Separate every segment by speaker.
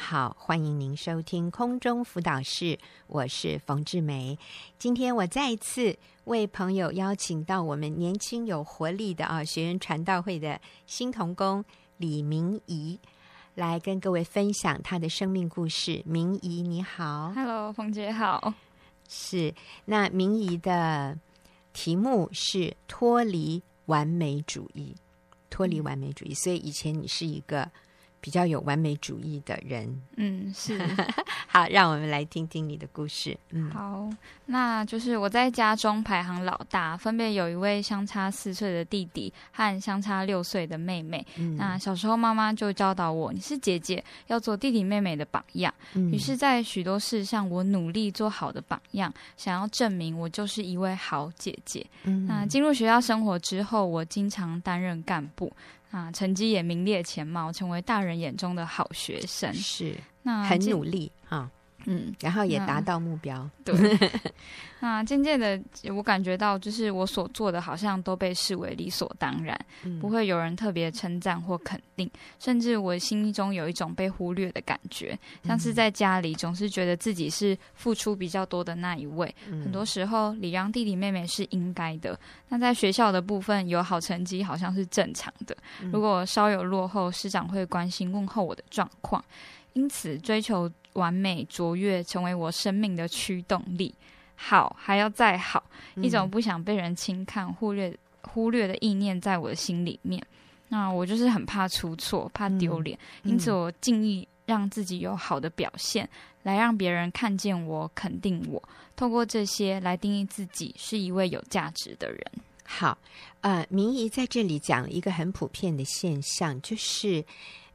Speaker 1: 好，欢迎您收听空中辅导室，我是冯志梅。今天我再一次为朋友邀请到我们年轻有活力的啊学员传道会的新童工李明仪，来跟各位分享他的生命故事。明仪你好
Speaker 2: ，Hello，冯姐好。
Speaker 1: 是，那明仪的题目是脱离完美主义，脱离完美主义。所以以前你是一个。比较有完美主义的人，
Speaker 2: 嗯，是。
Speaker 1: 好，让我们来听听你的故事。嗯，
Speaker 2: 好，那就是我在家中排行老大，分别有一位相差四岁的弟弟和相差六岁的妹妹。嗯，那小时候妈妈就教导我，你是姐姐，要做弟弟妹妹的榜样。嗯，于是，在许多事上，我努力做好的榜样，想要证明我就是一位好姐姐。嗯，那进入学校生活之后，我经常担任干部。啊，成绩也名列前茅，成为大人眼中的好学生。
Speaker 1: 是，那很努力啊。嗯，然后也达到目标。
Speaker 2: 对，那渐渐的，我感觉到，就是我所做的，好像都被视为理所当然，嗯、不会有人特别称赞或肯定，甚至我心中有一种被忽略的感觉，像是在家里总是觉得自己是付出比较多的那一位，嗯、很多时候礼让弟弟妹妹是应该的。那在学校的部分，有好成绩好像是正常的，如果稍有落后，师长会关心问候我的状况，因此追求。完美卓越成为我生命的驱动力，好还要再好，一种不想被人轻看、忽略忽略的意念在我的心里面。那我就是很怕出错，怕丢脸，因此我尽力让自己有好的表现，来让别人看见我、肯定我，透过这些来定义自己是一位有价值的人。
Speaker 1: 好，呃，明仪在这里讲一个很普遍的现象，就是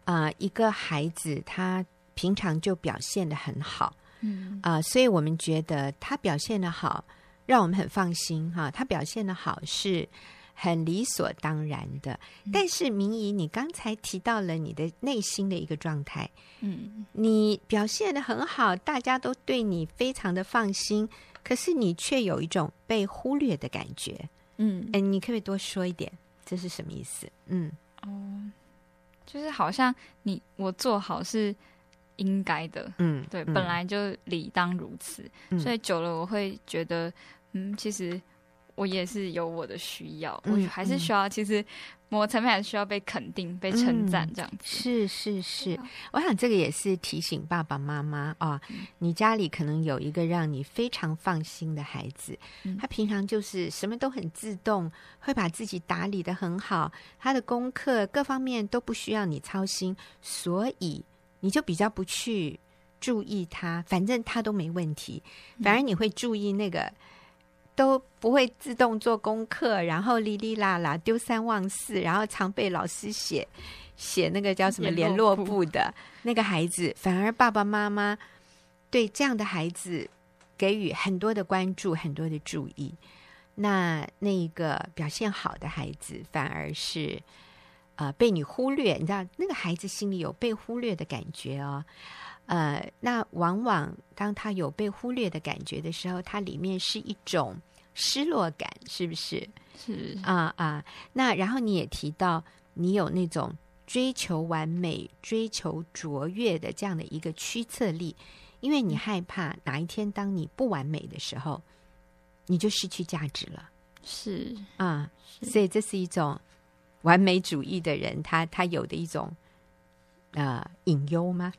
Speaker 1: 呃，一个孩子他。平常就表现的很好，嗯啊、呃，所以我们觉得他表现的好，让我们很放心哈。他表现的好是很理所当然的。嗯、但是明仪，你刚才提到了你的内心的一个状态，嗯，你表现的很好，大家都对你非常的放心，可是你却有一种被忽略的感觉，嗯，哎，你可不可以多说一点，这是什么意思？嗯，
Speaker 2: 哦，就是好像你我做好是。应该的，嗯，对，嗯、本来就理当如此，嗯、所以久了我会觉得，嗯，其实我也是有我的需要，嗯、我还是需要，嗯、其实某层面还是需要被肯定、被称赞这样子。
Speaker 1: 是是是，我想这个也是提醒爸爸妈妈啊，嗯、你家里可能有一个让你非常放心的孩子，嗯、他平常就是什么都很自动，会把自己打理的很好，他的功课各方面都不需要你操心，所以。你就比较不去注意他，反正他都没问题。反而你会注意那个都不会自动做功课，然后哩哩啦啦丢三忘四，然后常被老师写写那个叫什么联络簿的 那个孩子。反而爸爸妈妈对这样的孩子给予很多的关注，很多的注意。那那一个表现好的孩子，反而是。呃，被你忽略，你知道那个孩子心里有被忽略的感觉哦。呃，那往往当他有被忽略的感觉的时候，他里面是一种失落感，是不是？
Speaker 2: 是
Speaker 1: 啊啊。那然后你也提到，你有那种追求完美、追求卓越的这样的一个驱策力，因为你害怕哪一天当你不完美的时候，你就失去价值了。
Speaker 2: 是
Speaker 1: 啊，所以这是一种。完美主义的人，他他有的一种呃隐忧吗？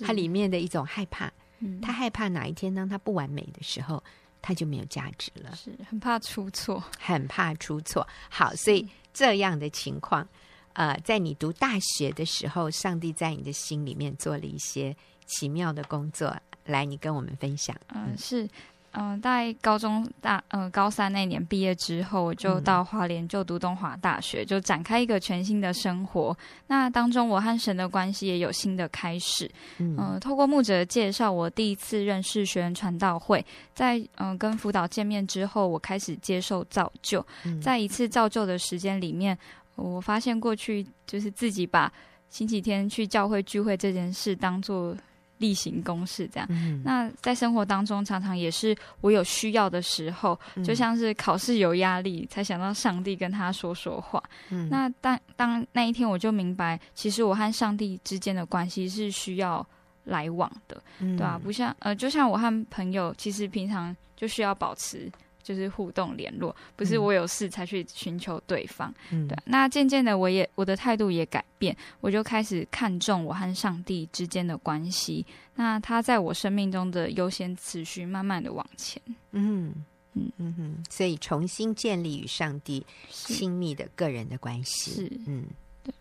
Speaker 1: 他里面的一种害怕，嗯、他害怕哪一天当他不完美的时候，他就没有价值了，
Speaker 2: 是很怕出错，
Speaker 1: 很怕出错。好，所以这样的情况，呃，在你读大学的时候，上帝在你的心里面做了一些奇妙的工作，来，你跟我们分享。
Speaker 2: 嗯，是。嗯，在高中大嗯高三那年毕业之后，我就到花莲就读东华大学，就展开一个全新的生活。那当中，我和神的关系也有新的开始。嗯，透过牧者的介绍，我第一次认识学员传道会。在嗯跟辅导见面之后，我开始接受造就。在一次造就的时间里面，我发现过去就是自己把星期天去教会聚会这件事当做例行公事这样。嗯、那在生活当中，常常也是我有需要的时候，嗯、就像是考试有压力，才想到上帝跟他说说话。嗯、那当当那一天，我就明白，其实我和上帝之间的关系是需要来往的，嗯、对吧、啊？不像呃，就像我和朋友，其实平常就需要保持。就是互动联络，不是我有事才去寻求对方。嗯，对。那渐渐的，我也我的态度也改变，我就开始看重我和上帝之间的关系。那他在我生命中的优先次序，慢慢的往前。
Speaker 1: 嗯嗯嗯哼，所以重新建立与上帝亲密的个人的关系。
Speaker 2: 是，嗯，对。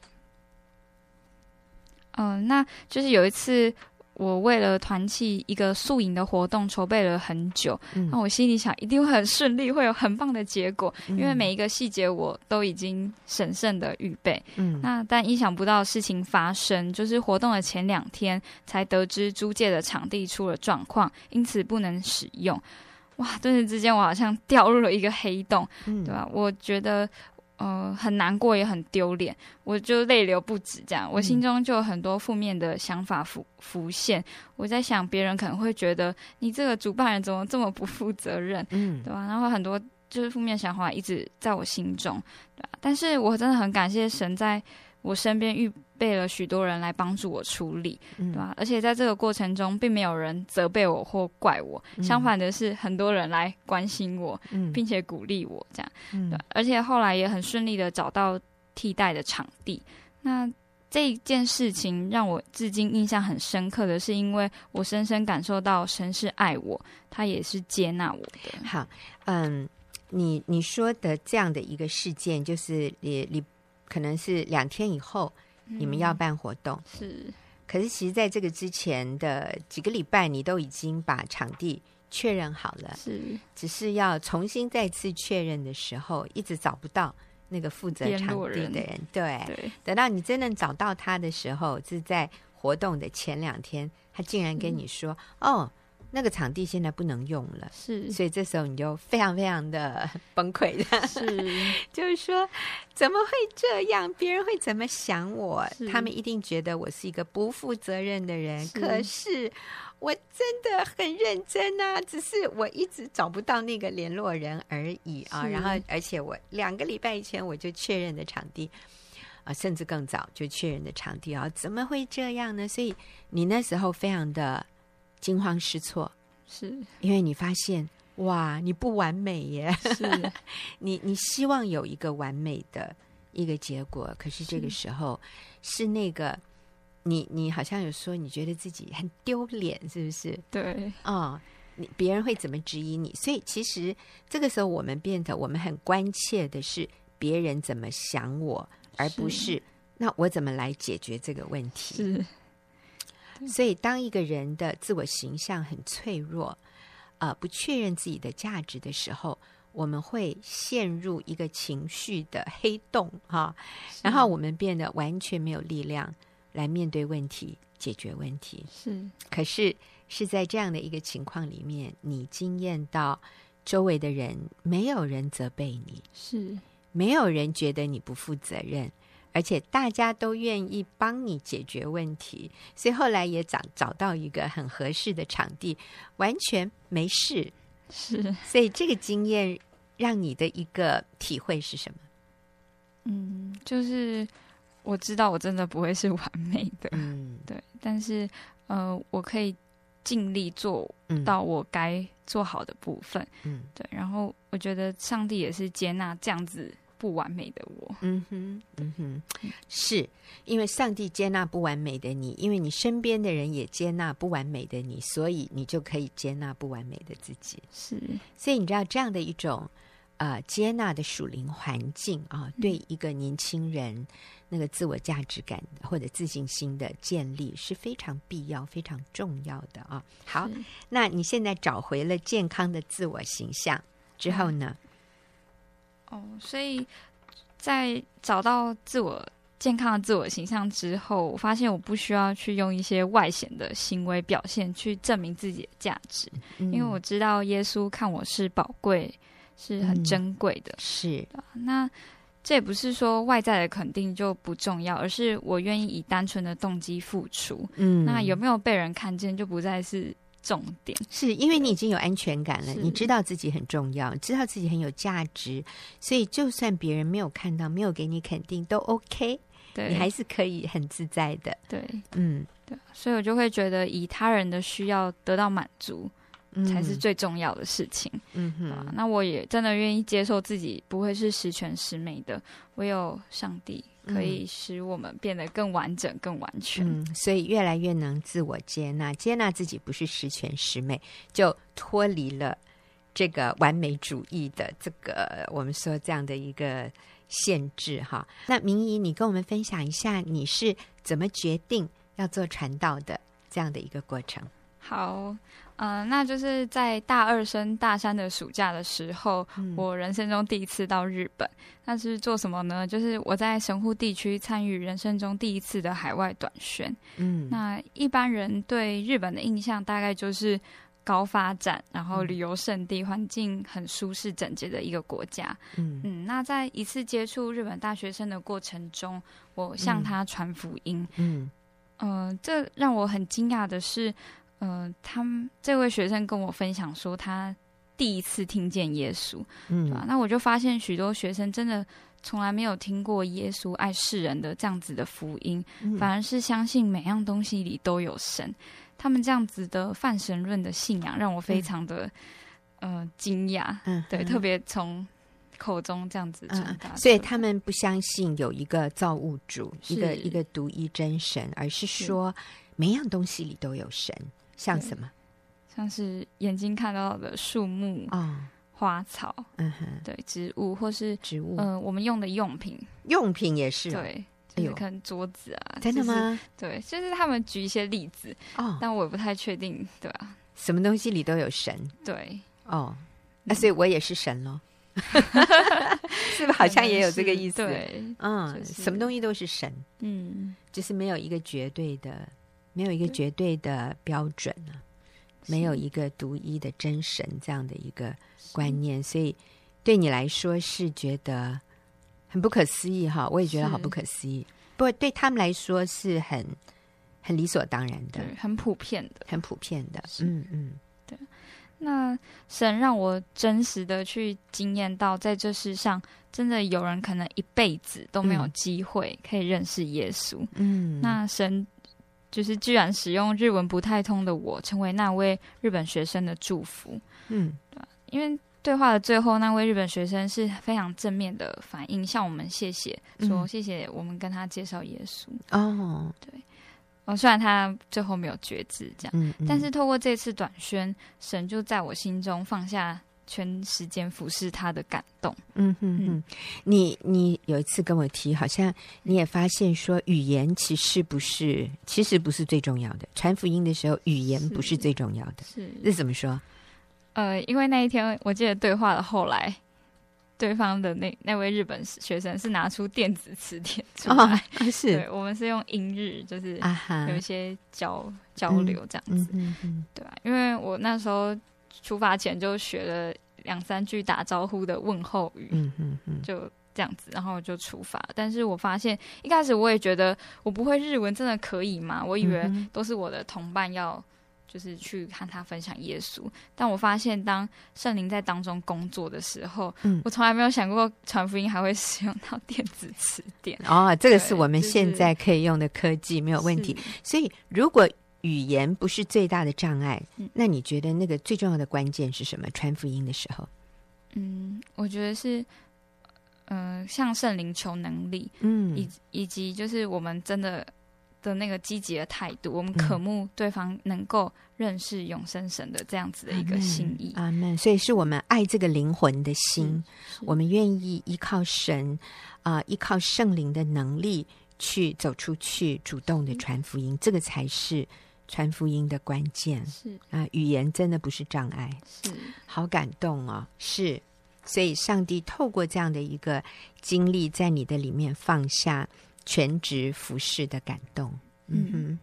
Speaker 2: 嗯、呃，那就是有一次。我为了团契一个宿营的活动筹备了很久，嗯、那我心里想一定会很顺利，会有很棒的结果，嗯、因为每一个细节我都已经审慎的预备。嗯，那但意想不到的事情发生，就是活动的前两天才得知租借的场地出了状况，因此不能使用。哇，顿时之间我好像掉入了一个黑洞，嗯、对吧？我觉得。呃，很难过，也很丢脸，我就泪流不止。这样，我心中就有很多负面的想法浮浮现。我在想，别人可能会觉得你这个主办人怎么这么不负责任，嗯，对吧？然后很多就是负面想法一直在我心中，对吧？但是我真的很感谢神在我身边预备了许多人来帮助我处理，对吧？而且在这个过程中，并没有人责备我或怪我，相反的是，很多人来关心我，并且鼓励我，这样，对。而且后来也很顺利的找到替代的场地。那这件事情让我至今印象很深刻的是，因为我深深感受到神是爱我，他也是接纳我的。
Speaker 1: 好，嗯，你你说的这样的一个事件，就是你你。可能是两天以后，你们要办活动，
Speaker 2: 嗯、是。
Speaker 1: 可是其实在这个之前的几个礼拜，你都已经把场地确认好了，
Speaker 2: 是。
Speaker 1: 只是要重新再次确认的时候，一直找不到那个负责场地的人，人对。对。等到你真正找到他的时候，是在活动的前两天，他竟然跟你说：“是哦。”那个场地现在不能用了，
Speaker 2: 是，
Speaker 1: 所以这时候你就非常非常的 崩溃的，
Speaker 2: 是，
Speaker 1: 就是说怎么会这样？别人会怎么想我？他们一定觉得我是一个不负责任的人。是可是我真的很认真啊，只是我一直找不到那个联络人而已啊。然后，而且我两个礼拜以前我就确认的场地啊，甚至更早就确认的场地啊，怎么会这样呢？所以你那时候非常的。惊慌失措，
Speaker 2: 是
Speaker 1: 因为你发现哇，你不完美耶！
Speaker 2: 是
Speaker 1: 你你希望有一个完美的一个结果，可是这个时候是，是那个你你好像有说你觉得自己很丢脸，是不是？
Speaker 2: 对，
Speaker 1: 哦，你别人会怎么质疑你？所以其实这个时候我们变得我们很关切的是别人怎么想我，而不是，是那我怎么来解决这个问题？
Speaker 2: 是。
Speaker 1: 所以，当一个人的自我形象很脆弱，呃，不确认自己的价值的时候，我们会陷入一个情绪的黑洞，哈，是。然后我们变得完全没有力量来面对问题、解决问题。
Speaker 2: 是，
Speaker 1: 可是是在这样的一个情况里面，你惊艳到周围的人没有人责备你，
Speaker 2: 是。
Speaker 1: 没有人觉得你不负责任。而且大家都愿意帮你解决问题，所以后来也找找到一个很合适的场地，完全没事。
Speaker 2: 是，
Speaker 1: 所以这个经验让你的一个体会是什么？
Speaker 2: 嗯，就是我知道我真的不会是完美的，嗯，对，但是呃，我可以尽力做到我该做好的部分，嗯，对。然后我觉得上帝也是接纳这样子。不完美的我，
Speaker 1: 嗯哼，嗯哼，是因为上帝接纳不完美的你，因为你身边的人也接纳不完美的你，所以你就可以接纳不完美的自己。
Speaker 2: 是，
Speaker 1: 所以你知道这样的一种呃接纳的属灵环境啊，对一个年轻人那个自我价值感或者自信心的建立是非常必要、非常重要的啊。好，那你现在找回了健康的自我形象之后呢？嗯
Speaker 2: 哦，所以在找到自我健康的自我形象之后，我发现我不需要去用一些外显的行为表现去证明自己的价值，嗯、因为我知道耶稣看我是宝贵，是很珍贵的。
Speaker 1: 嗯、是，
Speaker 2: 那这也不是说外在的肯定就不重要，而是我愿意以单纯的动机付出。嗯，那有没有被人看见，就不再是重点。
Speaker 1: 是因为你已经有安全感了，你知道自己很重要，知道自己很有价值，所以就算别人没有看到，没有给你肯定，都 OK。对，你还是可以很自在的。
Speaker 2: 对，嗯，对，所以我就会觉得以他人的需要得到满足。才是最重要的事情。嗯哼、啊，那我也真的愿意接受自己不会是十全十美的，唯有上帝可以使我们变得更完整、更完全。
Speaker 1: 嗯，所以越来越能自我接纳，接纳自己不是十全十美，就脱离了这个完美主义的这个我们说这样的一个限制。哈，那明仪，你跟我们分享一下，你是怎么决定要做传道的这样的一个过程？
Speaker 2: 好。嗯、呃，那就是在大二升大三的暑假的时候，嗯、我人生中第一次到日本。那是做什么呢？就是我在神户地区参与人生中第一次的海外短宣。嗯，那一般人对日本的印象大概就是高发展，然后旅游胜地，环境很舒适整洁的一个国家。嗯嗯，那在一次接触日本大学生的过程中，我向他传福音。嗯嗯、呃，这让我很惊讶的是。嗯、呃，他们这位学生跟我分享说，他第一次听见耶稣，嗯，对吧？那我就发现许多学生真的从来没有听过耶稣爱世人的这样子的福音，嗯、反而是相信每样东西里都有神。他们这样子的泛神论的信仰让我非常的、嗯、呃惊讶，嗯，对，嗯、特别从口中这样子传达、嗯，
Speaker 1: 所以他们不相信有一个造物主，一个一个独一真神，而是说每样东西里都有神。像什么？
Speaker 2: 像是眼睛看到的树木啊、哦、花草，嗯哼，对，植物或是
Speaker 1: 植物，
Speaker 2: 嗯、呃，我们用的用品，
Speaker 1: 用品也是、哦，
Speaker 2: 对，就是可能桌子啊，
Speaker 1: 真的吗？
Speaker 2: 对，就是他们举一些例子，哦，但我也不太确定，对吧、啊？
Speaker 1: 什么东西里都有神？
Speaker 2: 对，
Speaker 1: 哦，那所以我也是神喽，是不是？好像也有这个意思，
Speaker 2: 对，
Speaker 1: 嗯，就是、什么东西都是神，嗯，就是没有一个绝对的。没有一个绝对的标准呢，对没有一个独一的真神这样的一个观念，所以对你来说是觉得很不可思议哈。我也觉得好不可思议，不过对他们来说是很很理所当然的，
Speaker 2: 很普遍的，
Speaker 1: 很普遍的。
Speaker 2: 嗯嗯，对。那神让我真实的去经验到，在这世上真的有人可能一辈子都没有机会可以认识耶稣。嗯，那神。就是居然使用日文不太通的我，成为那位日本学生的祝福。嗯，对，因为对话的最后，那位日本学生是非常正面的反应，向我们谢谢，说谢谢我们跟他介绍耶稣。哦，对，哦，虽然他最后没有决志，这样，嗯嗯，但是透过这次短宣，神就在我心中放下。全时间俯视他的感动，嗯哼哼。
Speaker 1: 你你有一次跟我提，好像你也发现说，语言其实不是，其实不是最重要的。传福音的时候，语言不是最重要的。是，这怎么说？
Speaker 2: 呃，因为那一天我记得对话的后来，对方的那那位日本学生是拿出电子词典出来，
Speaker 1: 哦、是
Speaker 2: 对，我们是用英日，就是有一些交、啊、交流这样子，嗯嗯嗯、对吧？因为我那时候。出发前就学了两三句打招呼的问候语，嗯嗯嗯，就这样子，然后就出发。但是我发现一开始我也觉得我不会日文，真的可以吗？我以为都是我的同伴要就是去和他分享耶稣。但我发现当圣灵在当中工作的时候，嗯，我从来没有想过传福音还会使用到电子词典。
Speaker 1: 哦，这个是我们现在可以用的科技，没有问题。所以如果语言不是最大的障碍，嗯、那你觉得那个最重要的关键是什么？传福音的时候，
Speaker 2: 嗯，我觉得是，嗯、呃，向圣灵求能力，嗯，以以及就是我们真的的那个积极的态度，我们渴慕对方能够认识永生神的这样子的一个心意。
Speaker 1: 阿门。所以是我们爱这个灵魂的心，我们愿意依靠神啊、呃，依靠圣灵的能力去走出去，主动的传福音，嗯、这个才是。传福音的关键。是。啊，语言真的不是障碍，是。好感动哦，是，所以上帝透过这样的一个经历，在你的里面放下全职服侍的感动，嗯哼，
Speaker 2: 对。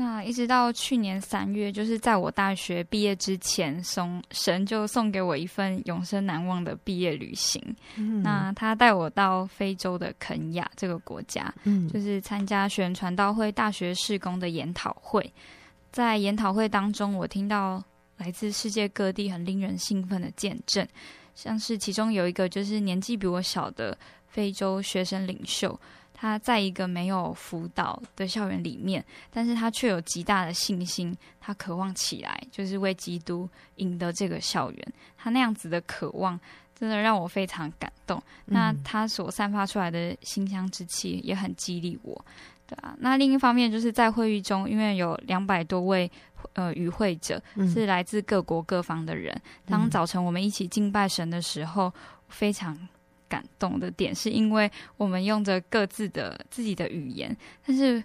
Speaker 2: 那一直到去年三月，就是在我大学毕业之前，送神就送给我一份永生难忘的毕业旅行。嗯、那他带我到非洲的肯亚这个国家，嗯，就是参加宣传道会大学事工的研讨会。在研讨会当中，我听到来自世界各地很令人兴奋的见证，像是其中有一个就是年纪比我小的非洲学生领袖。他在一个没有辅导的校园里面，但是他却有极大的信心，他渴望起来，就是为基督赢得这个校园。他那样子的渴望，真的让我非常感动。嗯、那他所散发出来的馨香之气，也很激励我。对啊，那另一方面，就是在会议中，因为有两百多位呃与会者是来自各国各方的人，嗯、当早晨我们一起敬拜神的时候，非常。感动的点是因为我们用着各自的自己的语言，但是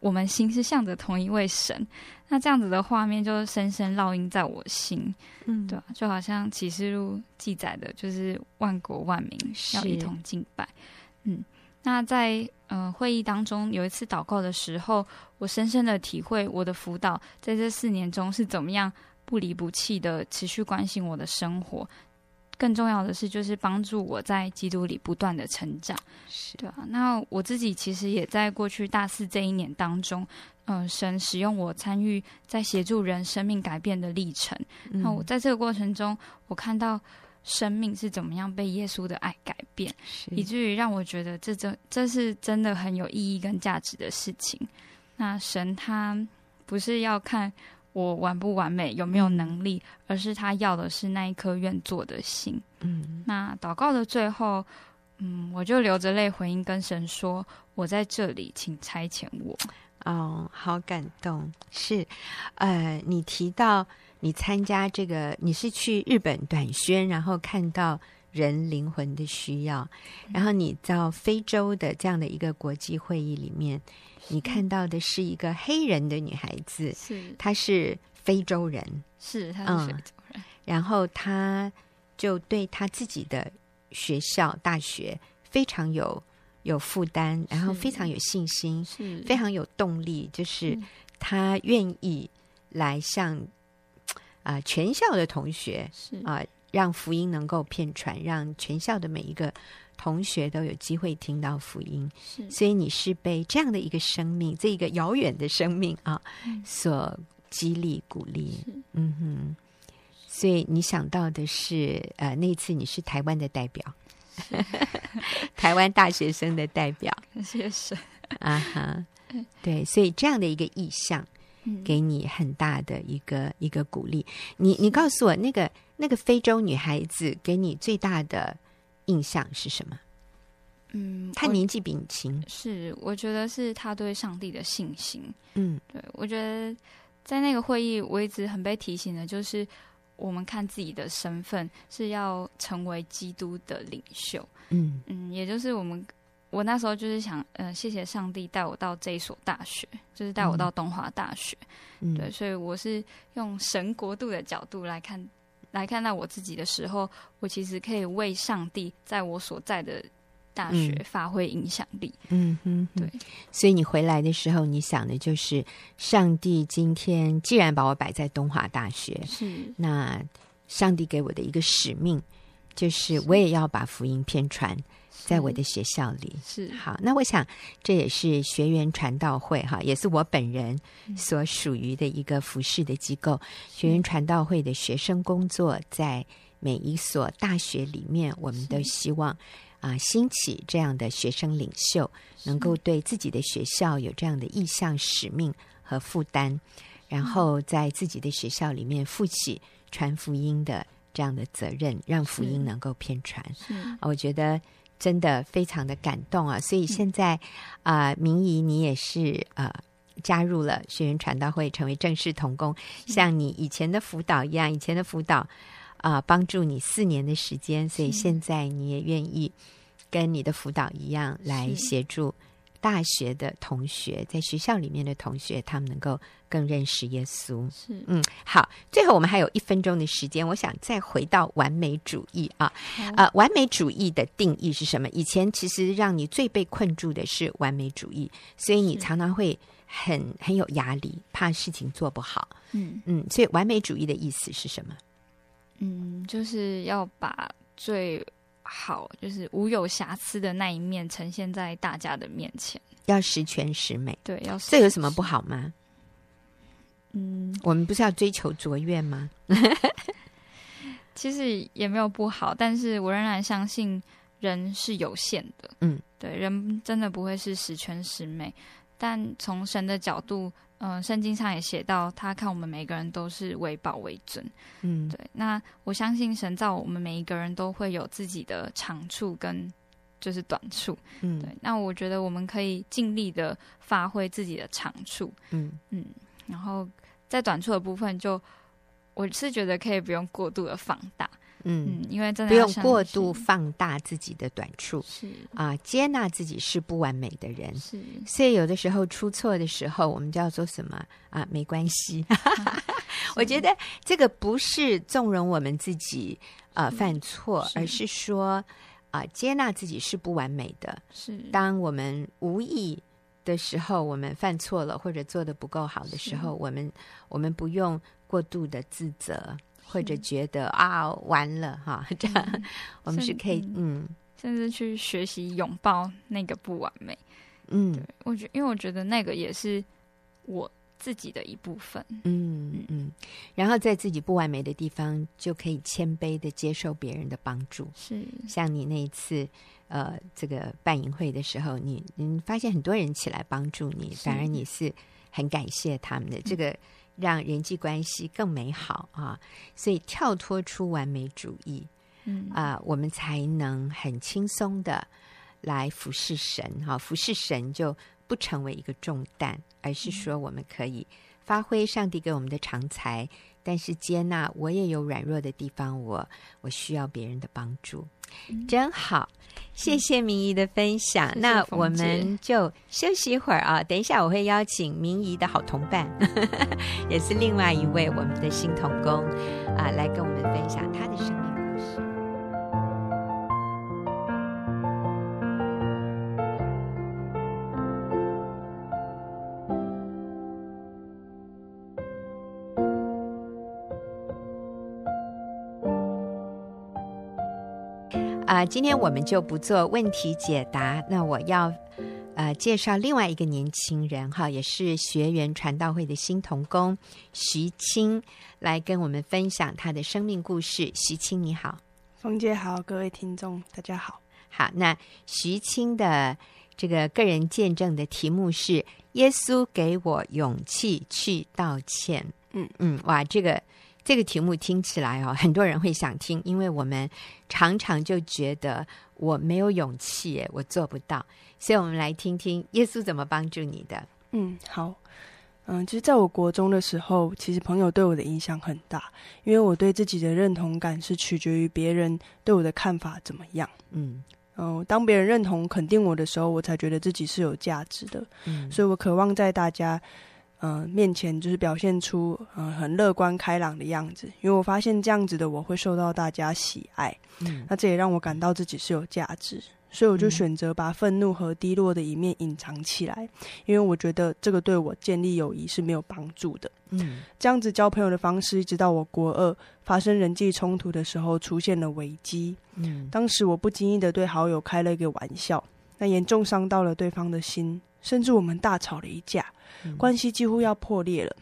Speaker 2: 我们心是向着同一位神。那这样子的画面就深深烙印在我心，嗯，对吧？就好像启示录记载的，就是万国万民要一同敬拜。嗯，那在呃会议当中有一次祷告的时候，我深深的体会我的辅导在这四年中是怎么样不离不弃的持续关心我的生活。更重要的是，就是帮助我在基督里不断的成长，是对啊。那我自己其实也在过去大四这一年当中，嗯、呃，神使用我参与在协助人生命改变的历程。嗯、那我在这个过程中，我看到生命是怎么样被耶稣的爱改变，以至于让我觉得这真这是真的很有意义跟价值的事情。那神他不是要看。我完不完美，有没有能力，而是他要的是那一颗愿做的心。嗯，那祷告的最后，嗯，我就流着泪回应跟神说：“我在这里，请差遣我。”
Speaker 1: 哦，好感动。是，呃，你提到你参加这个，你是去日本短宣，然后看到人灵魂的需要，然后你到非洲的这样的一个国际会议里面。你看到的是一个黑人的女孩子，是。她是非洲人，
Speaker 2: 是她是非洲人，嗯，
Speaker 1: 然后她就对她自己的学校大学非常有有负担，然后非常有信心，是。非常有动力，就是她愿意来向啊、呃、全校的同学是。啊、呃、让福音能够遍传，让全校的每一个。同学都有机会听到福音，是所以你是被这样的一个生命，这一个遥远的生命啊，嗯、所激励鼓励。嗯哼，所以你想到的是，呃，那次你是台湾的代表，台湾大学生的代表，
Speaker 2: 谢谢
Speaker 1: 啊哈，对，所以这样的一个意向，给你很大的一个、嗯、一个鼓励。你你告诉我，那个那个非洲女孩子给你最大的。印象是什么？嗯，她年纪比你轻，
Speaker 2: 是我觉得是她对上帝的信心。嗯，对，我觉得在那个会议，我一直很被提醒的，就是我们看自己的身份是要成为基督的领袖。嗯嗯，也就是我们，我那时候就是想，嗯、呃，谢谢上帝带我到这一所大学，就是带我到东华大学。嗯，对，所以我是用神国度的角度来看。来看到我自己的时候，我其实可以为上帝在我所在的大学发挥影响力。嗯嗯，对。
Speaker 1: 所以你回来的时候，你想的就是，上帝今天既然把我摆在东华大学，是那上帝给我的一个使命，就是我也要把福音偏传。在我的学校里。是。好，那我想这也是学员传道会哈，也是我本人所属于的一个服饰的机构。学员传道会的学生工作在每一所大学里面，我们都希望啊兴起这样的学生领袖，能够对自己的学校有这样的意向、使命和负担，然后在自己的学校里面负起传福音的这样的责任，让福音能够偏传。我觉得。真的非常的感动啊！所以现在啊、呃，明仪你也是呃加入了学员传道会，成为正式同工，像你以前的辅导一样，以前的辅导啊、呃，帮助你四年的时间，所以现在你也愿意跟你的辅导一样来协助。大学的同学，在学校里面的同学，他们能够更认识耶稣。是，嗯，好。最后，我们还有一分钟的时间，我想再回到完美主义啊。呃，完美主义的定义是什么？以前其实让你最被困住的是完美主义，所以你常常会很很有压力，怕事情做不好。
Speaker 2: 嗯
Speaker 1: 嗯，所以完美主义的意思是什么？
Speaker 2: 嗯，就是要把最好，就是无有瑕疵的那一面呈现在大家的面前，
Speaker 1: 要十全十美。
Speaker 2: 对，要十
Speaker 1: 这有什么不好吗？
Speaker 2: 嗯，
Speaker 1: 我们不是要追求卓越吗？
Speaker 2: 其实也没有不好，但是我仍然相信人是有限的。
Speaker 1: 嗯，
Speaker 2: 对，人真的不会是十全十美。但从神的角度，嗯、呃，圣经上也写到，他看我们每个人都是为宝为尊。
Speaker 1: 嗯，
Speaker 2: 对。那我相信神造我们每一个人都会有自己的长处跟就是短处。
Speaker 1: 嗯，
Speaker 2: 对。那我觉得我们可以尽力的发挥自己的长处。
Speaker 1: 嗯
Speaker 2: 嗯，然后在短处的部分就，就我是觉得可以不用过度的放大。
Speaker 1: 嗯，
Speaker 2: 嗯，因为真的
Speaker 1: 不用过度放大自己的短处，
Speaker 2: 是。
Speaker 1: 啊，接纳自己是不完美的人，
Speaker 2: 是，
Speaker 1: 所以有的时候出错的时候，我们叫做什么？啊？没关系，我觉得这个不是纵容我们自己啊犯错，而是说啊，接纳自己是不完美的。
Speaker 2: 是，
Speaker 1: 当我们无意的时候，我们犯错了或者做的不够好的时候，我们我们不用过度的自责。或者觉得啊，完了哈，这样、嗯、我们是可以嗯，
Speaker 2: 甚至去学习拥抱那个不完美。
Speaker 1: 嗯，
Speaker 2: 对，我觉，因为我觉得那个也是我自己的一部分。
Speaker 1: 嗯嗯，然后在自己不完美的地方，就可以谦卑的接受别人的帮助。
Speaker 2: 是，
Speaker 1: 像你那一次呃，这个办营会的时候，你你发现很多人起来帮助你，反而你是很感谢他们的。这个。让人际关系更美好啊！所以跳脱出完美主义，
Speaker 2: 嗯
Speaker 1: 啊，我们才能很轻松的来服侍神哈、啊。服侍神就不成为一个重担，而是说我们可以发挥上帝给我们的长才，但是接纳我也有软弱的地方，我我需要别人的帮助，真好。谢谢明仪的分享，嗯、那我们就休息一会儿啊。等一下我会邀请明仪的好同伴，也是另外一位我们的新童工啊，来跟我们分享他的生命。啊、呃，今天我们就不做问题解答。那我要呃介绍另外一个年轻人哈，也是学员传道会的新童工徐青，来跟我们分享他的生命故事。徐青你好，
Speaker 3: 冯姐好，各位听众大家好。
Speaker 1: 好，那徐青的这个个人见证的题目是“耶稣给我勇气去道歉”。嗯嗯，哇，这个。这个题目听起来哦，很多人会想听，因为我们常常就觉得我没有勇气，我做不到，所以我们来听听耶稣怎么帮助你的。
Speaker 3: 嗯，好，嗯，其实在我国中的时候，其实朋友对我的影响很大，因为我对自己的认同感是取决于别人对我的看法怎么样。嗯嗯，当别人认同肯定我的时候，我才觉得自己是有价值的。嗯，所以我渴望在大家。嗯、呃，面前就是表现出嗯、呃、很乐观开朗的样子，因为我发现这样子的我会受到大家喜爱，嗯，那这也让我感到自己是有价值，所以我就选择把愤怒和低落的一面隐藏起来，因为我觉得这个对我建立友谊是没有帮助的，嗯，这样子交朋友的方式，一直到我国二发生人际冲突的时候出现了危机，嗯，当时我不经意的对好友开了一个玩笑，那严重伤到了对方的心。甚至我们大吵了一架，嗯、关系几乎要破裂了。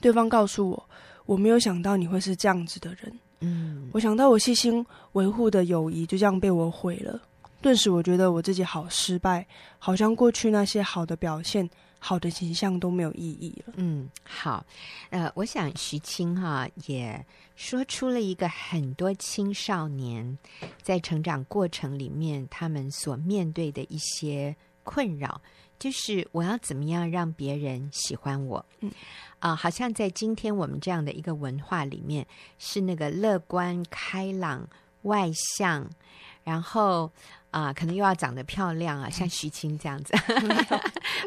Speaker 3: 对方告诉我：“我没有想到你会是这样子的人。”嗯，我想到我细心维护的友谊就这样被我毁了。顿时，我觉得我自己好失败，好像过去那些好的表现、好的形象都没有意义了。
Speaker 1: 嗯，好，呃，我想徐青哈也说出了一个很多青少年在成长过程里面他们所面对的一些困扰。就是我要怎么样让别人喜欢我？嗯，啊、呃，好像在今天我们这样的一个文化里面，是那个乐观、开朗、外向，然后啊、呃，可能又要长得漂亮啊，像徐青这样子。嗯、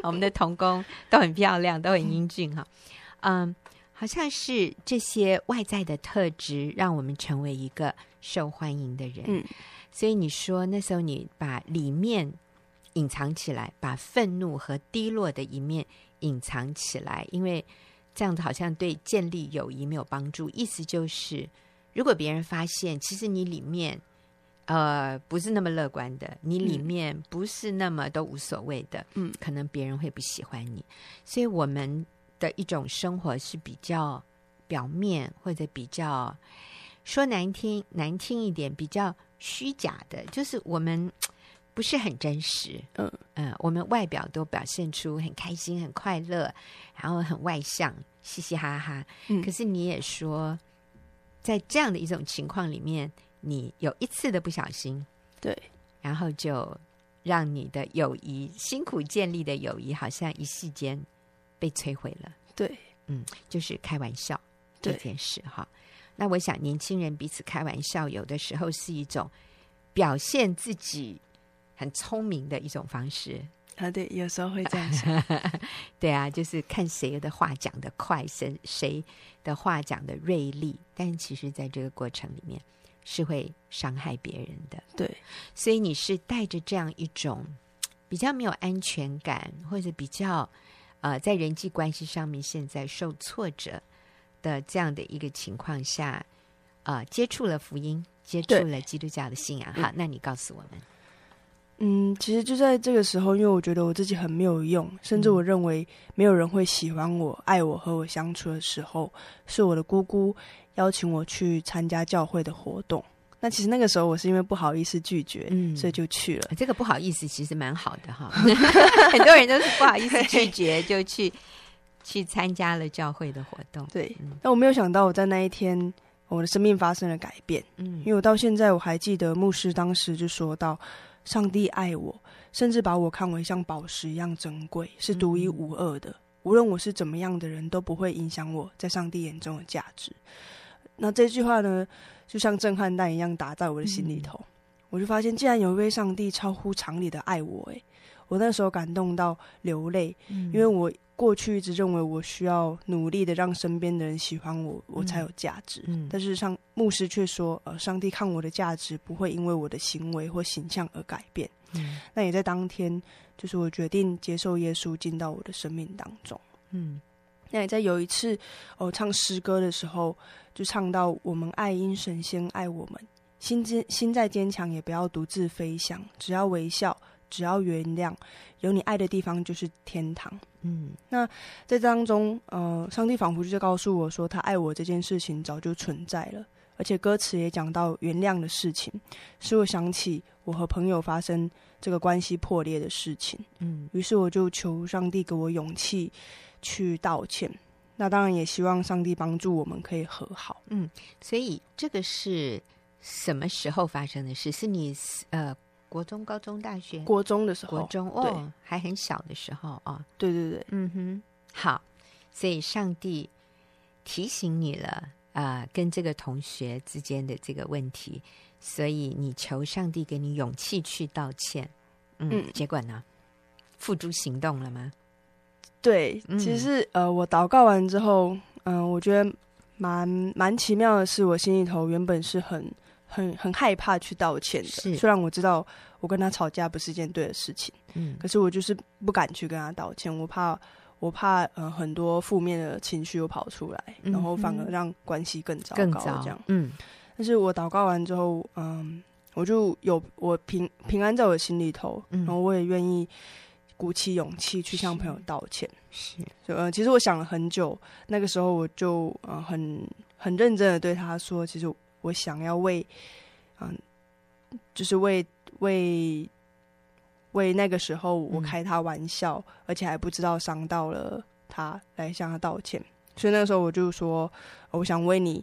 Speaker 1: 我们的童工都很漂亮，都很英俊哈。嗯、呃，好像是这些外在的特质，让我们成为一个受欢迎的人。嗯，所以你说那时候你把里面。隐藏起来，把愤怒和低落的一面隐藏起来，因为这样子好像对建立友谊没有帮助。意思就是，如果别人发现其实你里面呃不是那么乐观的，你里面不是那么都无所谓的，嗯，可能别人会不喜欢你。所以我们的一种生活是比较表面，或者比较说难听难听一点，比较虚假的，就是我们。不是很真实，嗯嗯、呃，我们外表都表现出很开心、很快乐，然后很外向，嘻嘻哈哈。嗯、可是你也说，在这样的一种情况里面，你有一次的不小心，
Speaker 3: 对，
Speaker 1: 然后就让你的友谊辛苦建立的友谊，好像一夕间被摧毁了。
Speaker 3: 对，
Speaker 1: 嗯，就是开玩笑这件事哈。那我想，年轻人彼此开玩笑，有的时候是一种表现自己。很聪明的一种方式。
Speaker 3: 啊，对，有时候会这样想，
Speaker 1: 对啊，就是看谁的话讲得快，谁谁的话讲得锐利，但其实在这个过程里面是会伤害别人的，
Speaker 3: 对，
Speaker 1: 所以你是带着这样一种比较没有安全感，或者比较呃在人际关系上面现在受挫折的这样的一个情况下，呃，接触了福音，接触了基督教的信仰，好，那你告诉我们。
Speaker 3: 嗯，其实就在这个时候，因为我觉得我自己很没有用，甚至我认为没有人会喜欢我、爱我、和我相处的时候，是我的姑姑邀请我去参加教会的活动。那其实那个时候我是因为不好意思拒绝，嗯，所以就去了。
Speaker 1: 这个不好意思其实蛮好的哈，很多人都是不好意思拒绝就去去参加了教会的活动。
Speaker 3: 对，但我没有想到我在那一天我的生命发生了改变。嗯，因为我到现在我还记得牧师当时就说到。上帝爱我，甚至把我看为像宝石一样珍贵，是独一无二的。嗯、无论我是怎么样的人，都不会影响我在上帝眼中的价值。那这句话呢，就像震撼弹一样打在我的心里头。嗯、我就发现，既然有一位上帝超乎常理的爱我，诶，我那时候感动到流泪，嗯、因为我。过去一直认为我需要努力的让身边的人喜欢我，我才有价值。嗯，但是上牧师却说，呃，上帝看我的价值不会因为我的行为或形象而改变。嗯，那也在当天，就是我决定接受耶稣进到我的生命当中。嗯，那也在有一次，哦，唱诗歌的时候，就唱到我们爱因神仙爱我们，心坚心再坚强也不要独自飞翔，只要微笑，只要原谅，有你爱的地方就是天堂。嗯，那在这当中，呃，上帝仿佛就告诉我说，他爱我这件事情早就存在了，而且歌词也讲到原谅的事情，使我想起我和朋友发生这个关系破裂的事情。嗯，于是我就求上帝给我勇气去道歉。那当然也希望上帝帮助我们可以和好。
Speaker 1: 嗯，所以这个是什么时候发生的事？是你呃。国中、高中、大学，
Speaker 3: 国中的时候，
Speaker 1: 国中哦，对。还很小的时候哦，
Speaker 3: 对对对，
Speaker 1: 嗯哼，好，所以上帝提醒你了啊、呃，跟这个同学之间的这个问题，所以你求上帝给你勇气去道歉，嗯，嗯。结果呢，付诸行动了吗？
Speaker 3: 对，其实、嗯、呃，我祷告完之后，嗯、呃，我觉得蛮蛮奇妙的是，我心里头原本是很。很很害怕去道歉的，虽然我知道我跟他吵架不是一件对的事情，嗯，可是我就是不敢去跟他道歉，我怕我怕呃很多负面的情绪又跑出来，嗯、然后反而让关系更糟糕这样，嗯。但是我祷告完之后，嗯，我就有我平平安在我心里头，嗯、然后我也愿意鼓起勇气去向朋友道歉，是，就呃其实我想了很久，那个时候我就呃很很认真的对他说，其实。我想要为，嗯，就是为为为那个时候我开他玩笑，嗯、而且还不知道伤到了他，来向他道歉。所以那个时候我就说，我想为你，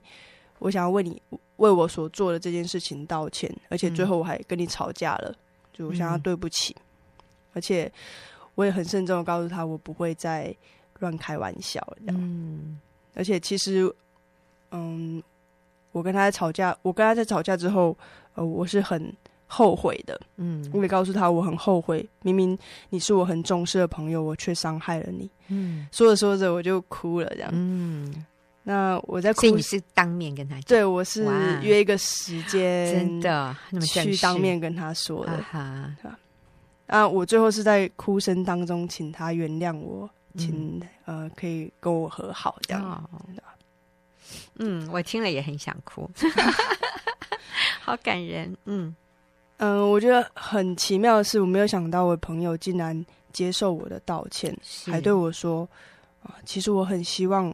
Speaker 3: 我想要为你为我所做的这件事情道歉，而且最后我还跟你吵架了，嗯、就我想要对不起，嗯、而且我也很慎重的告诉他，我不会再乱开玩笑这样。嗯，而且其实，嗯。我跟他在吵架，我跟他在吵架之后，呃，我是很后悔的。嗯，我也告诉他我很后悔，明明你是我很重视的朋友，我却伤害了你。嗯，说着说着我就哭了，这样。嗯，那我在哭，
Speaker 1: 所以你是当面跟他讲？
Speaker 3: 对，我是约一个时间，
Speaker 1: 真的
Speaker 3: 去当面跟他说的。哈，啊，我最后是在哭声当中请他原谅我请、嗯、呃可以跟我和好这样。哦、
Speaker 1: 嗯，我听了也很想哭，好感人。嗯
Speaker 3: 嗯、呃，我觉得很奇妙的是，我没有想到我的朋友竟然接受我的道歉，还对我说啊、呃，其实我很希望。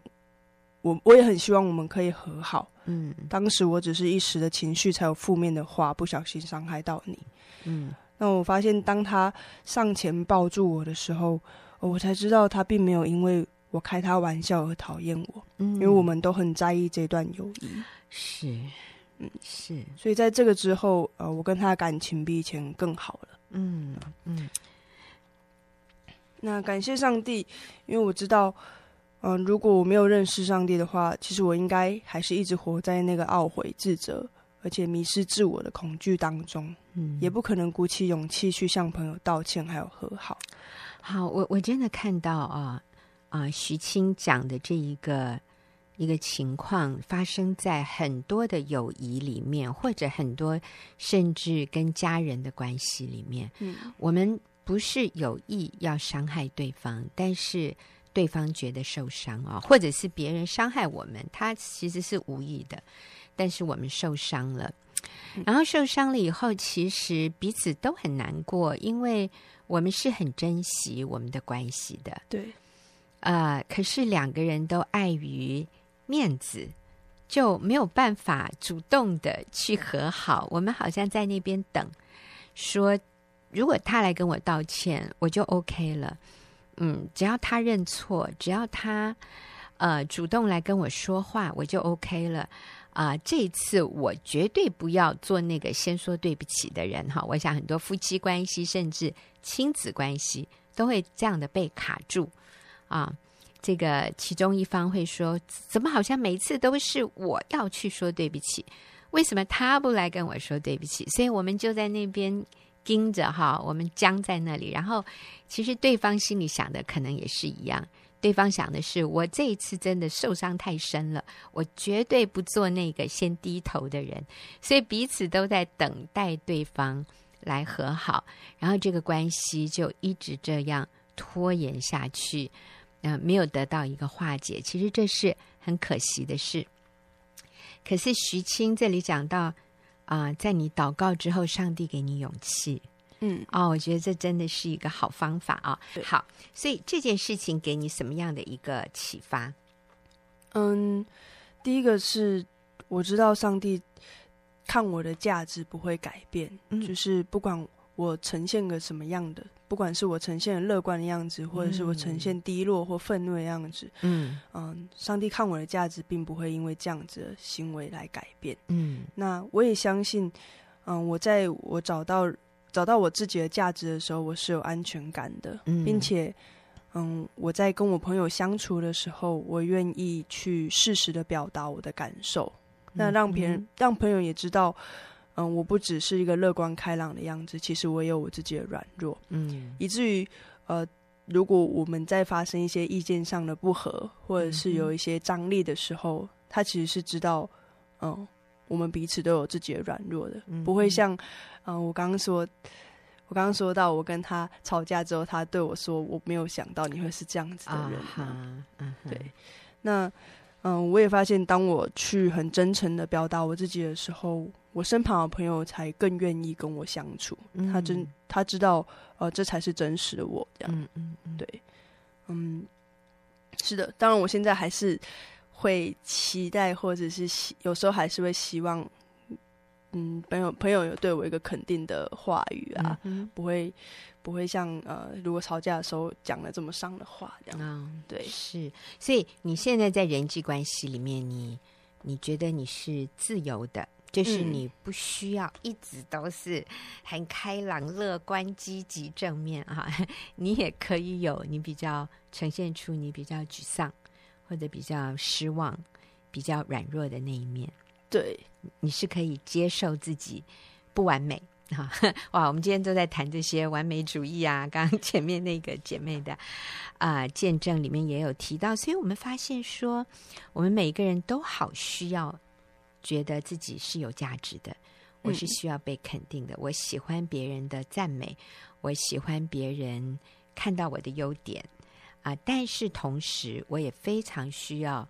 Speaker 3: 我我也很希望我们可以和好。嗯，当时我只是一时的情绪，才有负面的话，不小心伤害到你。嗯，那我发现，当他上前抱住我的时候，我才知道他并没有因为我开他玩笑而讨厌我。嗯，因为我们都很在意这段友谊。
Speaker 1: 是，嗯，是。
Speaker 3: 所以在这个之后，呃，我跟他的感情比以前更好了。嗯嗯。那感谢上帝，因为我知道。嗯，如果我没有认识上帝的话，其实我应该还是一直活在那个懊悔、自责，而且迷失自我的恐惧当中。嗯，也不可能鼓起勇气去向朋友道歉，还有和好。
Speaker 1: 好，我我真的看到啊啊，徐青讲的这一个一个情况，发生在很多的友谊里面，或者很多甚至跟家人的关系里面。嗯，我们不是有意要伤害对方，但是。对方觉得受伤啊、哦，或者是别人伤害我们，他其实是无意的，但是我们受伤了。然后受伤了以后，其实彼此都很难过，因为我们是很珍惜我们的关系的。
Speaker 3: 对，
Speaker 1: 呃，可是两个人都碍于面子，就没有办法主动的去和好。我们好像在那边等，说如果他来跟我道歉，我就 OK 了。嗯，只要他认错，只要他呃主动来跟我说话，我就 OK 了。啊、这一次我绝对不要做那个先说对不起的人哈。我想很多夫妻关系甚至亲子关系都会这样的被卡住啊。这个其中一方会说：“怎么好像每次都是我要去说对不起？为什么他不来跟我说对不起？”所以我们就在那边。盯着哈，我们僵在那里，然后其实对方心里想的可能也是一样。对方想的是，我这一次真的受伤太深了，我绝对不做那个先低头的人。所以彼此都在等待对方来和好，然后这个关系就一直这样拖延下去，呃，没有得到一个化解。其实这是很可惜的事。可是徐青这里讲到。啊、呃，在你祷告之后，上帝给你勇气。嗯，哦，我觉得这真的是一个好方法啊、哦。好，所以这件事情给你什么样的一个启发？
Speaker 3: 嗯，第一个是我知道上帝看我的价值不会改变，嗯、就是不管我呈现个什么样的。不管是我呈现乐观的样子，或者是我呈现低落或愤怒的样子，嗯嗯，上帝看我的价值，并不会因为这样子的行为来改变。嗯，那我也相信，嗯，我在我找到找到我自己的价值的时候，我是有安全感的，嗯，并且，嗯，我在跟我朋友相处的时候，我愿意去适时的表达我的感受，那让别人让朋友也知道。嗯，我不只是一个乐观开朗的样子，其实我也有我自己的软弱，嗯，以至于呃，如果我们在发生一些意见上的不合，或者是有一些张力的时候，嗯、他其实是知道，嗯，我们彼此都有自己的软弱的，嗯、不会像，嗯，我刚刚说，我刚刚说到，我跟他吵架之后，他对我说，我没有想到你会是这样子的人，嗯，对，那。嗯，我也发现，当我去很真诚的表达我自己的时候，我身旁的朋友才更愿意跟我相处。嗯、他真他知道，呃，这才是真实的我。这样，嗯嗯嗯，对，嗯，是的。当然，我现在还是会期待，或者是希，有时候还是会希望，嗯，朋友朋友有对我一个肯定的话语啊，嗯、不会。不会像呃，如果吵架的时候讲了这么伤的话这样。嗯，对，
Speaker 1: 是。所以你现在在人际关系里面，你你觉得你是自由的，就是你不需要一直都是很开朗、乐观、积极、正面啊。你也可以有你比较呈现出你比较沮丧或者比较失望、比较软弱的那一面。
Speaker 3: 对，
Speaker 1: 你是可以接受自己不完美。哈 哇！我们今天都在谈这些完美主义啊。刚刚前面那个姐妹的啊、呃、见证里面也有提到，所以我们发现说，我们每一个人都好需要觉得自己是有价值的，我是需要被肯定的。嗯、我喜欢别人的赞美，我喜欢别人看到我的优点啊，但是同时我也非常需要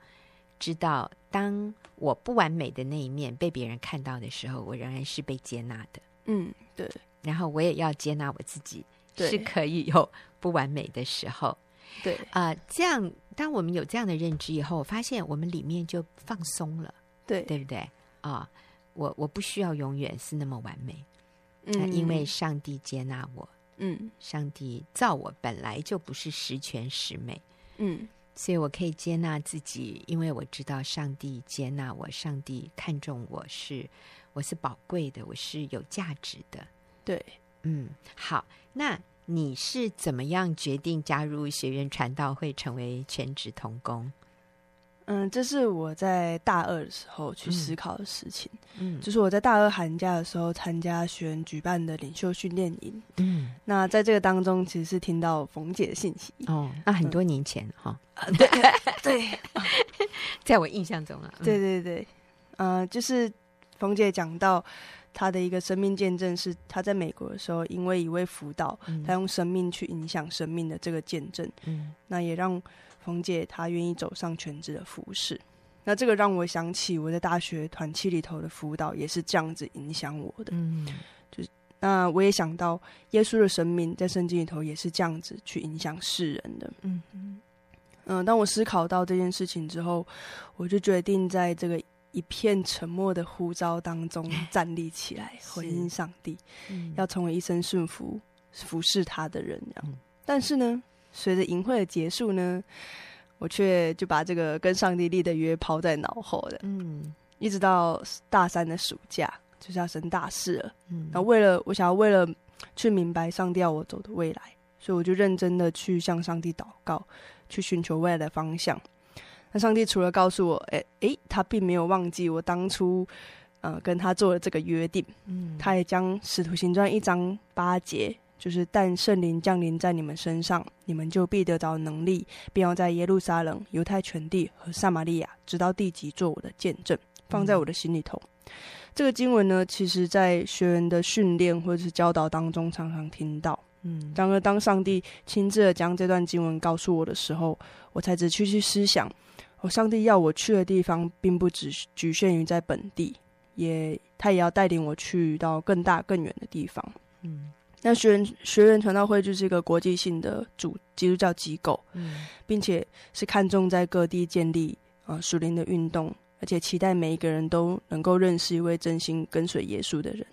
Speaker 1: 知道，当我不完美的那一面被别人看到的时候，我仍然是被接纳的。
Speaker 3: 嗯，对。
Speaker 1: 然后我也要接纳我自己，是可以有不完美的时候。
Speaker 3: 对
Speaker 1: 啊，呃，这样，当我们有这样的认知以后，我发现我们里面就放松了。
Speaker 3: 对，
Speaker 1: 对不对？啊，我我不需要永远是那么完美。嗯，因为上帝接纳我。嗯，上帝造我本来就不是十全十美。嗯，所以我可以接纳自己，因为我知道上帝接纳我，上帝看重我是我是宝贵的，我是有价值的。
Speaker 3: 对，
Speaker 1: 嗯，好，那你是怎么样决定加入学员传道会，成为全职童工？
Speaker 3: 嗯，这是我在大二的时候去思考的事情。嗯，就是我在大二寒假的时候参加学员举办的领袖训练营。嗯，那在这个当中，其实是听到冯姐的信息。
Speaker 1: 哦，那很多年前哈、
Speaker 3: 嗯哦。对对，
Speaker 1: 在我印象中啊。
Speaker 3: 对对对，嗯、呃，就是冯姐讲到她的一个生命见证，是她在美国的时候，因为一位辅导，她用生命去影响生命的这个见证。嗯，那也让。冯姐她愿意走上全职的服饰，那这个让我想起我在大学团契里头的辅导也是这样子影响我的。嗯，就是那我也想到耶稣的生命在圣经里头也是这样子去影响世人的。嗯嗯嗯。当我思考到这件事情之后，我就决定在这个一片沉默的呼召当中 站立起来，回应上帝，嗯、要成为一生顺服服侍他的人。这样，嗯、但是呢，随着营会的结束呢，我却就把这个跟上帝立的约抛在脑后了。嗯，一直到大三的暑假，就是要升大四了。嗯，然后为了我想要为了去明白上帝要我走的未来，所以我就认真的去向上帝祷告，去寻求未来的方向。那上帝除了告诉我，哎、欸、哎，他并没有忘记我当初呃跟他做的这个约定。嗯，他也将使徒行传一章八节。就是，但圣灵降临在你们身上，你们就必得着能力，并要在耶路撒冷、犹太全地和撒玛利亚，直到地极，做我的见证，放在我的心里头。嗯、这个经文呢，其实在学员的训练或者是教导当中常常听到。嗯，然而当上帝亲自的将这段经文告诉我的时候，我才仔细去思想，哦，上帝要我去的地方，并不只局限于在本地，也他也要带领我去到更大更远的地方。嗯。那学员学员传道会就是一个国际性的主基督教机构，嗯，并且是看重在各地建立啊属灵的运动，而且期待每一个人都能够认识一位真心跟随耶稣的人。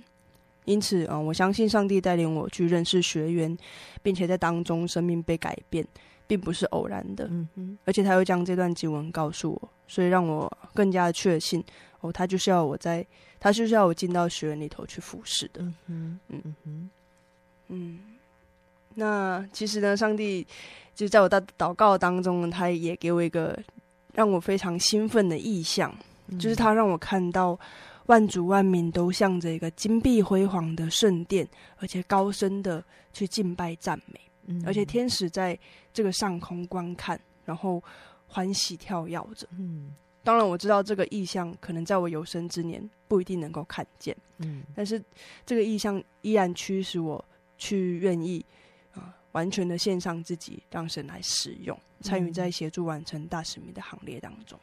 Speaker 3: 因此啊，我相信上帝带领我去认识学员，并且在当中生命被改变，并不是偶然的。嗯哼，而且他又将这段经文告诉我，所以让我更加的确信哦，他就是要我在，他就是要我进到学院里头去服侍的。嗯哼，嗯哼。嗯，那其实呢，上帝就在我的祷告当中，他也给我一个让我非常兴奋的意象，嗯、就是他让我看到万族万民都向着一个金碧辉煌的圣殿，而且高声的去敬拜赞美，嗯、而且天使在这个上空观看，然后欢喜跳跃着。嗯，当然我知道这个意象可能在我有生之年不一定能够看见，嗯，但是这个意象依然驱使我。去愿意啊、呃，完全的献上自己，让神来使用，参与在协助完成大使命的行列当中，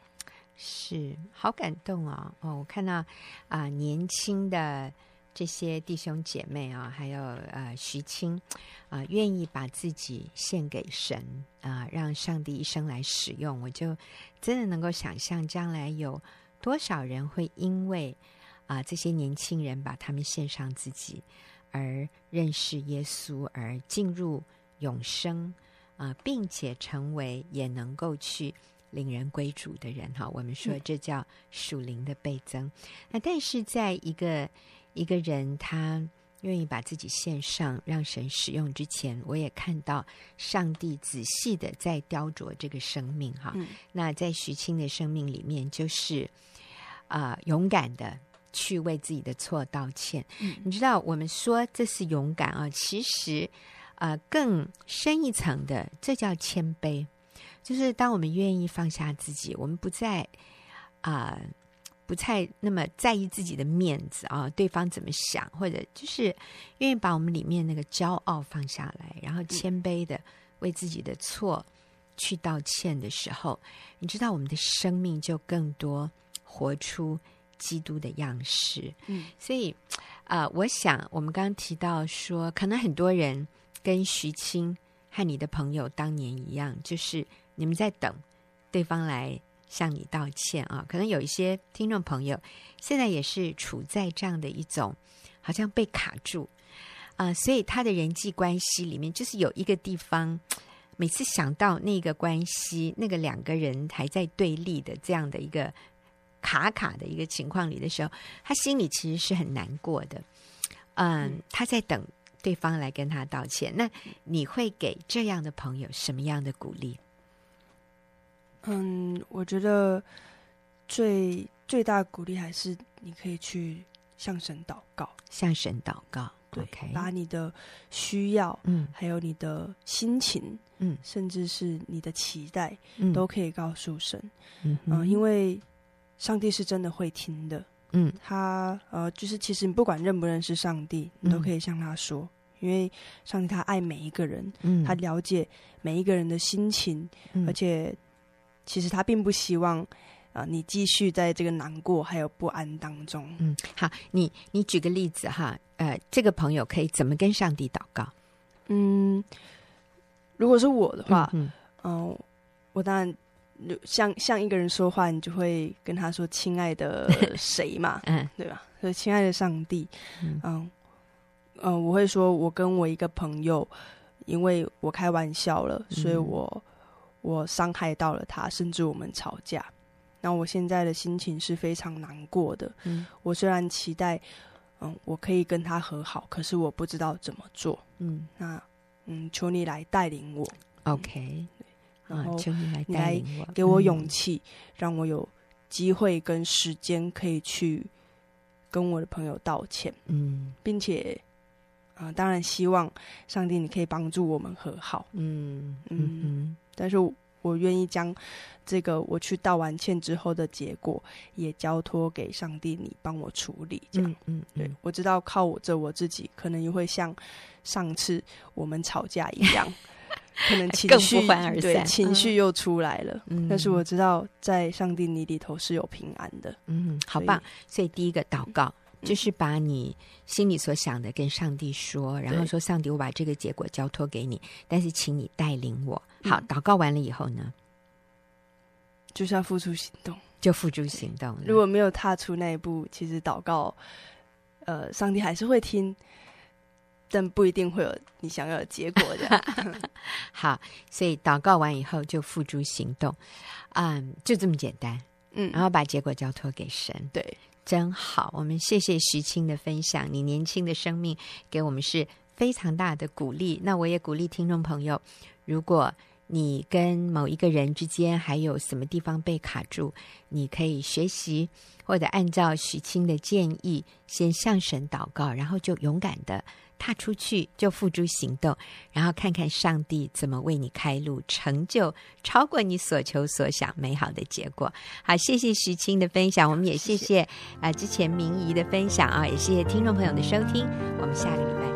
Speaker 1: 是好感动啊、哦！哦，我看到啊、呃，年轻的这些弟兄姐妹啊，还有呃徐青啊，愿意把自己献给神啊、呃，让上帝一生来使用，我就真的能够想象将来有多少人会因为啊、呃、这些年轻人把他们献上自己。而认识耶稣，而进入永生啊、呃，并且成为也能够去领人归主的人哈。我们说这叫属灵的倍增。嗯、那但是在一个一个人他愿意把自己献上，让神使用之前，我也看到上帝仔细的在雕琢这个生命哈。嗯、那在徐青的生命里面，就是啊、呃，勇敢的。去为自己的错道歉，嗯、你知道，我们说这是勇敢啊，其实，呃，更深一层的，这叫谦卑。就是当我们愿意放下自己，我们不再啊、呃，不太那么在意自己的面子啊，对方怎么想，或者就是愿意把我们里面那个骄傲放下来，然后谦卑的为自己的错去道歉的时候，你知道我们的生命就更多活出基督的样式。
Speaker 3: 嗯，
Speaker 1: 所以啊、呃，我想我们刚刚提到说，可能很多人跟徐青和你的朋友当年一样，就是你们在等对方来向你道歉啊。可能有一些听众朋友现在也是处在这样的一种，好像被卡住啊、呃，所以他的人际关系里面就是有一个地方。每次想到那个关系，那个两个人还在对立的这样的一个卡卡的一个情况里的时候，他心里其实是很难过的。嗯，他在等对方来跟他道歉。那你会给这样的朋友什么样的鼓励？
Speaker 3: 嗯，我觉得最最大的鼓励还是你可以去向神祷告，
Speaker 1: 向神祷告。
Speaker 3: 对
Speaker 1: ，okay.
Speaker 3: 把你的需要，
Speaker 1: 嗯，
Speaker 3: 还有你的心情，
Speaker 1: 嗯，
Speaker 3: 甚至是你的期待，
Speaker 1: 嗯，
Speaker 3: 都可以告诉神，
Speaker 1: 嗯，
Speaker 3: 呃，因为上帝是真的会听的，
Speaker 1: 嗯，
Speaker 3: 他呃，就是其实你不管认不认识上帝，你都可以向他说，嗯，因为上帝他爱每一个人，
Speaker 1: 嗯，
Speaker 3: 他了解每一个人的心情，
Speaker 1: 嗯，
Speaker 3: 而且其实他并不希望。啊、呃，你继续在这个难过还有不安当中。
Speaker 1: 嗯，好，你你举个例子哈，呃，这个朋友可以怎么跟上帝祷告？
Speaker 3: 嗯，如果是我的话，
Speaker 1: 嗯，
Speaker 3: 嗯、呃，我当然像像一个人说话，你就会跟他说：“亲爱的谁嘛，
Speaker 1: 嗯，
Speaker 3: 对吧？”所以，亲爱的上帝，
Speaker 1: 嗯
Speaker 3: 嗯、呃，我会说，我跟我一个朋友，因为我开玩笑了，所以我、嗯、我伤害到了他，甚至我们吵架。那我现在的心情是非常难过的。
Speaker 1: 嗯，
Speaker 3: 我虽然期待，嗯，我可以跟他和好，可是我不知道怎么做。
Speaker 1: 嗯，
Speaker 3: 那，嗯，求你来带领我。
Speaker 1: OK，
Speaker 3: 然后
Speaker 1: 求你来带领我，
Speaker 3: 给我勇气，嗯，让我有机会跟时间可以去跟我的朋友道歉。
Speaker 1: 嗯，
Speaker 3: 并且，啊，呃，当然希望上帝你可以帮助我们和好。
Speaker 1: 嗯嗯
Speaker 3: 嗯，
Speaker 1: 嗯，
Speaker 3: 但是我。愿意将这个我去道完歉之后的结果也交托给上帝，你帮我处理。这样，
Speaker 1: 嗯，嗯，
Speaker 3: 对，我知道靠我这我自己，可能也会像上次我们吵架一样，可能情
Speaker 1: 绪
Speaker 3: 对，情绪又出来了。
Speaker 1: 嗯，
Speaker 3: 但是我知道在上帝你里头是有平安的。
Speaker 1: 嗯，好棒。所以第一个祷告。就是把你心里所想的跟上帝说，然后说：“上帝，我把这个结果交托给你，但是请你带领我。”好，祷告完了以后呢，
Speaker 3: 就是要付出行动，
Speaker 1: 就付诸行动。
Speaker 3: 如果没有踏出那一步，其实祷告，呃，上帝还是会听，但不一定会有你想要的结果的。
Speaker 1: 好，所以祷告完以后就付诸行动，嗯，就这么简单。
Speaker 3: 嗯，
Speaker 1: 然后把结果交托给神。
Speaker 3: 对。
Speaker 1: 真好，我们谢谢徐青的分享。你年轻的生命给我们是非常大的鼓励。那我也鼓励听众朋友，如果你跟某一个人之间还有什么地方被卡住，你可以学习或者按照徐青的建议，先向神祷告，然后就勇敢的踏出去，就付诸行动，然后看看上帝怎么为你开路，成就超过你所求所想美好的结果。好，谢谢徐青的分享，我们也谢谢啊、之前明仪的分享啊，也谢谢听众朋友的收听，我们下个礼拜。